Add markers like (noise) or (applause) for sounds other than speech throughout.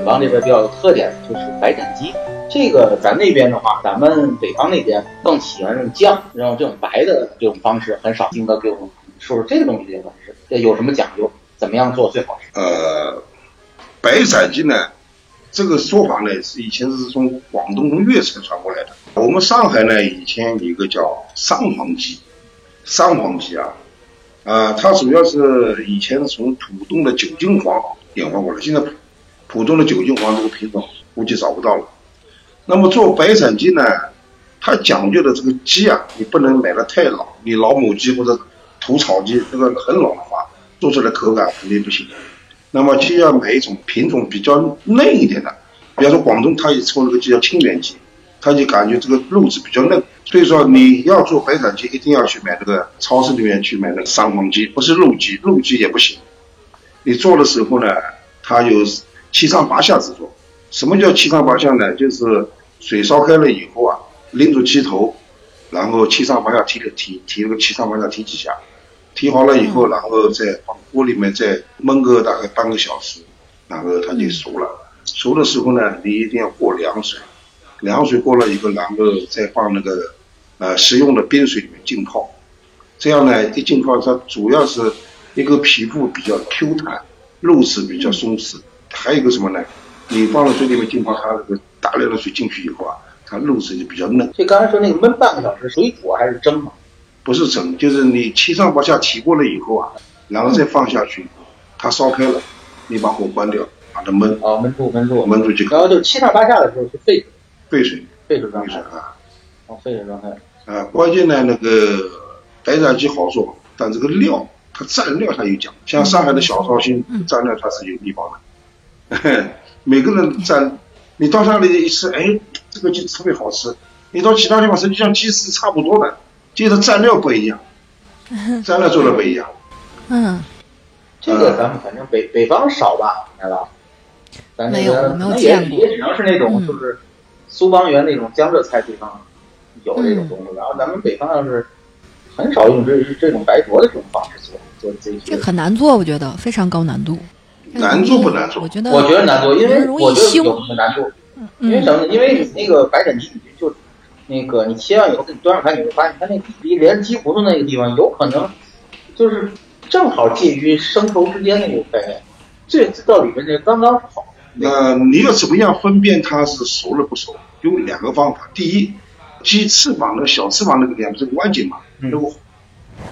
北方这边比较有特点的就是白斩鸡，这个咱那边的话，咱们北方那边更喜欢用酱，然后这种白的这种方式很少。金哥给我们说说这个东西的方式，这有什么讲究？怎么样做最好吃？呃，白斩鸡呢，这个说法呢是以前是从广东从粤菜传过来的。我们上海呢以前有一个叫三黄鸡，三黄鸡啊，啊，它主要是以前是从浦东的酒精黄演化过来，现在。普通的九金黄这个品种估计找不到了。那么做白斩鸡呢，它讲究的这个鸡啊，你不能买的太老，你老母鸡或者土草鸡，这个很老的话，做出来口感肯定不行。那么就要买一种品种比较嫩一点的，比方说广东它也做那个鸡叫清远鸡，它就感觉这个肉质比较嫩。所以说你要做白斩鸡，一定要去买这个超市里面去买那个三黄鸡，不是肉鸡，肉鸡也不行。你做的时候呢，它有。七上八下之作，什么叫七上八下呢？就是水烧开了以后啊，拎住鸡头，然后七上八下提个提提那个七上八下提几下，提好了以后，然后再放锅里面再焖个大概半个小时，然后它就熟了。熟的时候呢，你一定要过凉水，凉水过了以后，然后再放那个呃食用的冰水里面浸泡，这样呢一浸泡，它主要是一个皮肤比较 Q 弹，肉质比较松弛。还有一个什么呢？你放到水里面浸泡，它那个大量的水进去以后啊，它肉质就比较嫩。就刚才说那个焖半个小时，水煮还是蒸嘛？不是蒸，就是你七上八下提过了以后啊，然后再放下去，它烧开了，你把火关掉，把它焖。啊，焖住，焖住，焖住就可以。然后就七上八下的时候是沸水，沸水，沸水状态啊。哦，沸水状态。啊，关键呢，那个白斩鸡好做，但这个料它蘸料它有讲，像上海的小绍兴蘸料它是有秘方的。(laughs) 每个人蘸，你到那里一吃，哎，这个鸡特别好吃。你到其他地方，实际上鸡是差不多的，就是蘸料不一样，(laughs) 蘸料做的不一样。嗯，这个咱们反正北北方少吧，知道吧？没有，没有见过。也只能是那种就是苏帮园那种江浙菜地方有这种东西，然后咱们北方要是很少用这这种白灼的这种方式做做这些。这很难做，我觉得非常高难度。难做不难做？我觉得我觉得难做，因为我觉得有什么难度？因为什么？呢因为那个白斩鸡就那个你切完以后给你端上来，你会发现它那离连鸡骨头那个地方有可能就是正好介于生熟之间的那个概念，这到里面就刚刚好。那你要怎么样分辨它是熟了不熟？有两个方法。第一，鸡翅膀那个小翅膀那个地方不是弯颈嘛？如果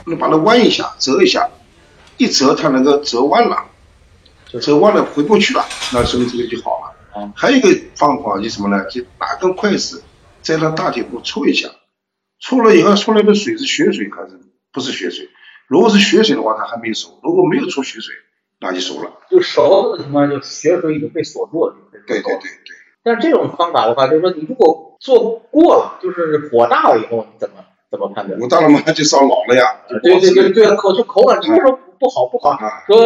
你把它弯一下，折一下，一折它能够折弯了。折弯了回不去了，那说明这个就好了。啊，还有一个方法就什么呢？就拿根筷子在它大腿部戳一下，戳了以后出来的水是血水还是不是血水？如果是血水的话，它还没熟；如果没有出血水，那就熟了。就熟的情况下，就血水已经被锁住了。对对对对。但是这种方法的话，就是说你如果做过了，就是火大了以后，你怎么怎么判断？火大了嘛，就烧老了呀。对对对对，口就口感就是说。不好不好，说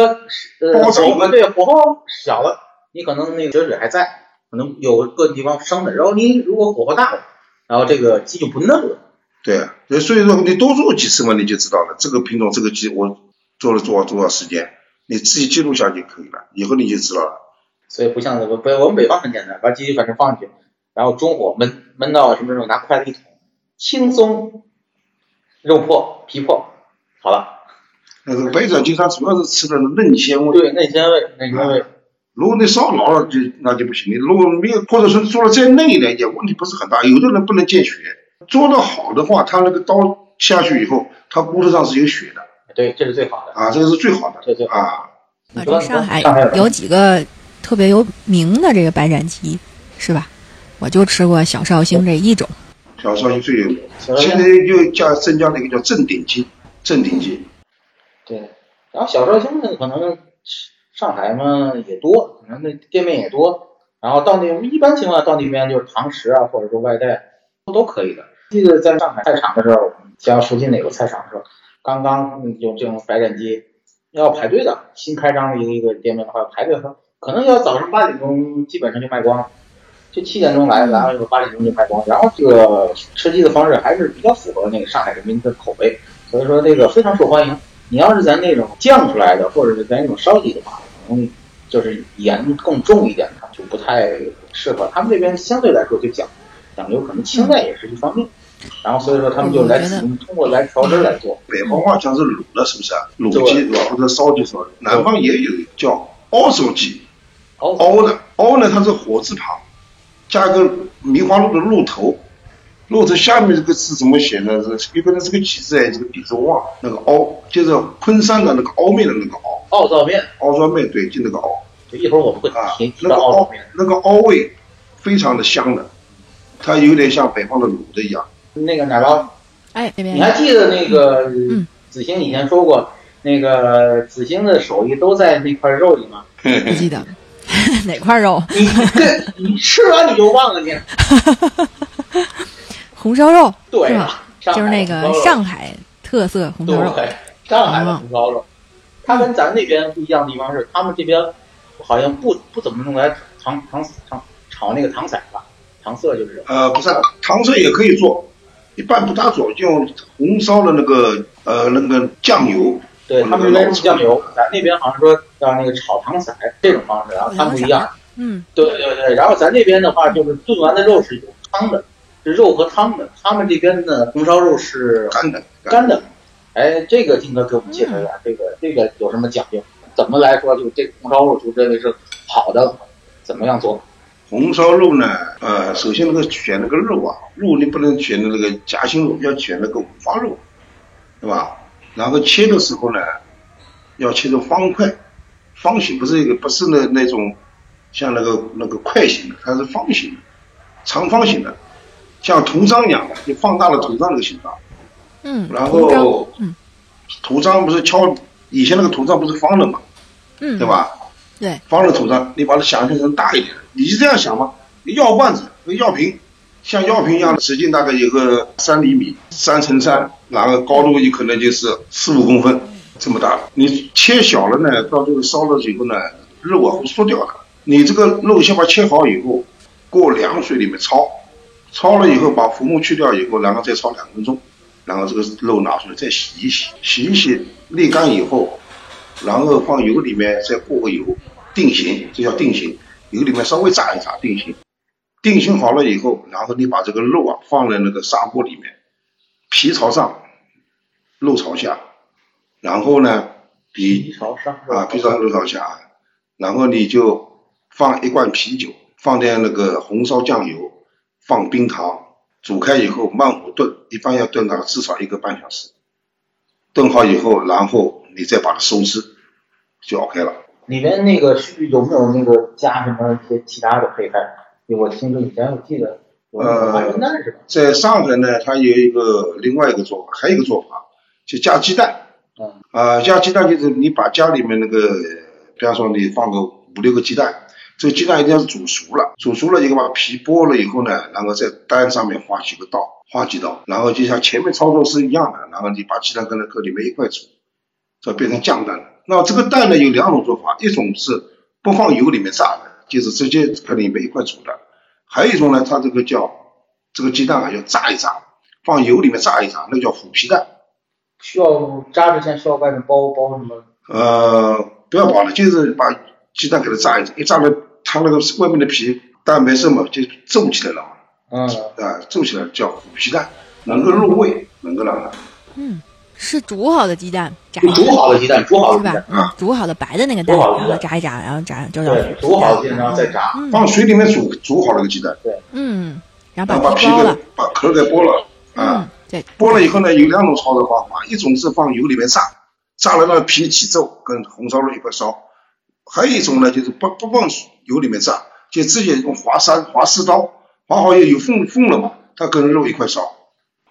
呃对火候小了，你可能那个血水还在，可能有个地方生的。然后你如果火候大了，然后这个鸡就不嫩了。对啊，所以说你多做几次嘛，你就知道了。这个品种这个鸡我做了多少多少时间，你自己记录下就可以了，以后你就知道了。所以不像我北我们北方很简单，把鸡反正放进去，然后中火焖焖到什么时候拿筷子一捅，轻松，肉破皮破，好了。那个白斩鸡它主要是吃的嫩鲜味，对嫩鲜味，嫩鲜味。如果你烧老了就那就不行，你如果没有或者说做的再嫩一点也问题不是很大。有的人不能见血，做的好的话，他那个刀下去以后，他骨头上是有血的。对，这是最好的啊，这个是最好的。这最啊。反正上海有几个特别有名的这个白斩鸡，是吧？我就吃过小绍兴这一种。小绍兴最有名，现在又加增加了一个叫正鼎鸡，正鼎鸡。对，然后小绍兴呢，可能上海嘛也多，可能那店面也多。然后到那一般情况下到那边就是堂食啊，或者说外带都可以的。记得在上海菜场的时候，家附近哪个菜场的时候，刚刚有这种白斩鸡要排队的，新开张的一个一个店面的话排队，可能要早上八点钟基本上就卖光了，就七点钟来，来了以后八点钟就卖光。然后这个吃鸡的方式还是比较符合那个上海人民的口味，所以说这个非常受欢迎。你要是咱那种酱出来的，或者是咱那种烧鸡的话，可能就是盐更重一点的。就不太适合他们这边，相对来说就讲讲究，可能清淡也是一方面。然后所以说他们就来通过来调汁来做。北方话讲是卤的，是不是啊？卤鸡或者烧鸡烧的。南方也有叫熬烧鸡，熬的熬呢，它是火字旁，加个梅花鹿的鹿头，鹿头下面这个字怎么写呢？是一般呢是个起字哎，这个笔字忘。那个凹就是昆山的那个凹面的那个凹。凹造面。凹造面对，就那个凹。一会儿我们会提那个凹那个凹味非常的香的，它有点像北方的卤的一样。那个奶酪，哎，你还记得那个子星以前说过，那个子星的手艺都在那块肉里吗？(laughs) 不记得 (laughs) 哪块肉？你你吃完你就忘了你。(laughs) 红烧肉，对，就是那个上海特色红烧肉。上海的红烧肉，它跟咱那边不一样的地方是，他们这边。好像不不怎么用来糖糖糖炒那个糖色吧，糖色就是。呃，不是，糖色也可以做，一般不大做，用红烧的那个呃那个酱油。对他们那边用酱油，咱那边好像说叫那个炒糖色这种方式，然后它不一样。嗯。对对对，然后咱这边的话就是炖完的肉是有汤的，是肉和汤的。他们这边的红烧肉是干的，干的。哎，这个金哥给我们介绍一下，这个这个有什么讲究？怎么来说，就这红烧肉就认为是好的，怎么样做？红烧肉呢，呃，首先那个选那个肉啊，肉你不能选的那个夹心肉，要选那个五花肉，对吧？然后切的时候呢，要切成方块，方形，不是一个，不是那那种像那个那个块形的，它是方形的，长方形的，像图章一样的，就放大了图章这个形状。嗯。然后，嗯，图章不是敲。以前那个图章不是方的嘛，嗯，对吧？对，方的图章，你把它想象成大一点，你是这样想吗？药罐子和药瓶，像药瓶一样的，直径大概有个三厘米，三乘三，然后高度有可能就是四五公分这么大。你切小了呢，到最后烧了以后呢，肉啊会缩掉的。你这个肉先把切好以后，过凉水里面焯，焯了以后把浮沫去掉以后，然后再焯两分钟。然后这个肉拿出来再洗一洗，洗一洗沥干以后，然后放油里面再过个油，定型，这叫定型。油里面稍微炸一炸，定型。定型好了以后，然后你把这个肉啊放在那个砂锅里面，皮朝上，肉朝下。然后呢，皮朝上啊，皮朝上肉朝下。然后你就放一罐啤酒，放点那个红烧酱油，放冰糖。煮开以后慢火炖，一般要炖到至少一个半小时。炖好以后，然后你再把它收汁，就 OK 了。里面那个是有没有那个加什么一些其他的配菜？我听说以前我记得呃，鹌鹑蛋是吧？在上海呢，它有一个另外一个做法，还有一个做法就加鸡蛋。嗯。啊，加鸡蛋就是你把家里面那个，比方说你放个五六个鸡蛋。这个鸡蛋一定要是煮熟了，煮熟了以后把皮剥了以后呢，然后在蛋上面划几个刀，划几刀，然后就像前面操作是一样的，然后你把鸡蛋跟那搁里面一块煮，这变成酱蛋了。那这个蛋呢有两种做法，一种是不放油里面炸的，就是直接跟里面一块煮的；还有一种呢，它这个叫这个鸡蛋啊要炸一炸，放油里面炸一炸，那个叫虎皮蛋。需要炸之前需要外面包包什么？呃，不要包了，就是把鸡蛋给它炸一炸，一炸了。它那个外面的皮蛋白质嘛，就皱起来了，嗯，啊，皱起来叫虎皮蛋，能够入味，能够让它。嗯，是煮好的鸡蛋，炸。煮好的鸡蛋，煮好的是吧？煮好的白的那个蛋，然后炸一炸，然后炸就叫。对，煮好的鸡蛋然后再炸。放水里面煮，煮好了个鸡蛋。对。嗯，然后把皮给把壳给剥了啊。对。剥了以后呢，有两种操作方法，一种是放油里面炸，炸了那个皮起皱，跟红烧肉一块烧。还有一种呢，就是不不放油里面炸，就直接用划山划四刀划好以后有缝缝了嘛，它跟肉一块烧。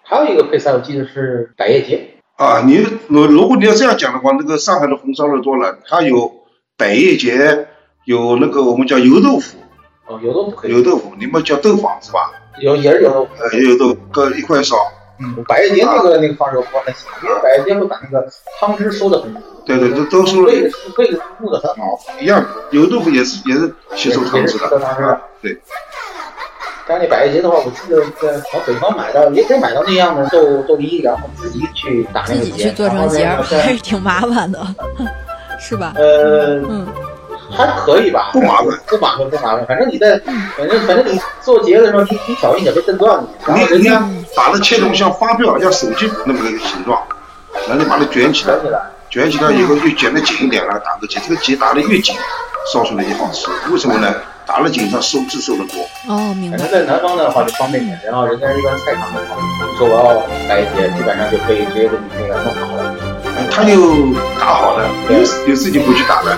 还有一个配菜，我记得是百叶结。啊，你如如果你要这样讲的话，那个上海的红烧肉多了，它有百叶结，有那个我们叫油豆腐。哦，油豆腐可以。油豆腐，你们叫豆坊是吧？有也是油豆腐。呃，油豆腐各一块烧。嗯，百叶结那个那个方式我不太行，因为百叶结会把那个汤汁收的很。对对，都都收了。味味入的很好。一样，油豆腐也是也是吸收汤汁的。汤汁。对。家里摆一些的话，我记得在从北方买到，也可以买到那样的豆豆泥，然后自己去打那个结，自己去做成结，还是挺麻烦的，(laughs) 是吧？呃，嗯，还可以吧，不麻烦，不麻烦，不麻烦。反正你在，反正反正你做结的时候，你你小心点别震断了。然后人家把它切成像发票、像手机那么个形状，然后你把它卷起来，卷起来以后就卷得紧一点了，打个结。这个结打的越紧，烧出来越好吃。为什么呢？打了紧，它收汁收的多。哦，明白。反正在南方的话就方便点，然后人家一般菜场的话，你说我要来一些，基本上就可以直接给你那个弄好了。他就打好了，有有事情不去打了。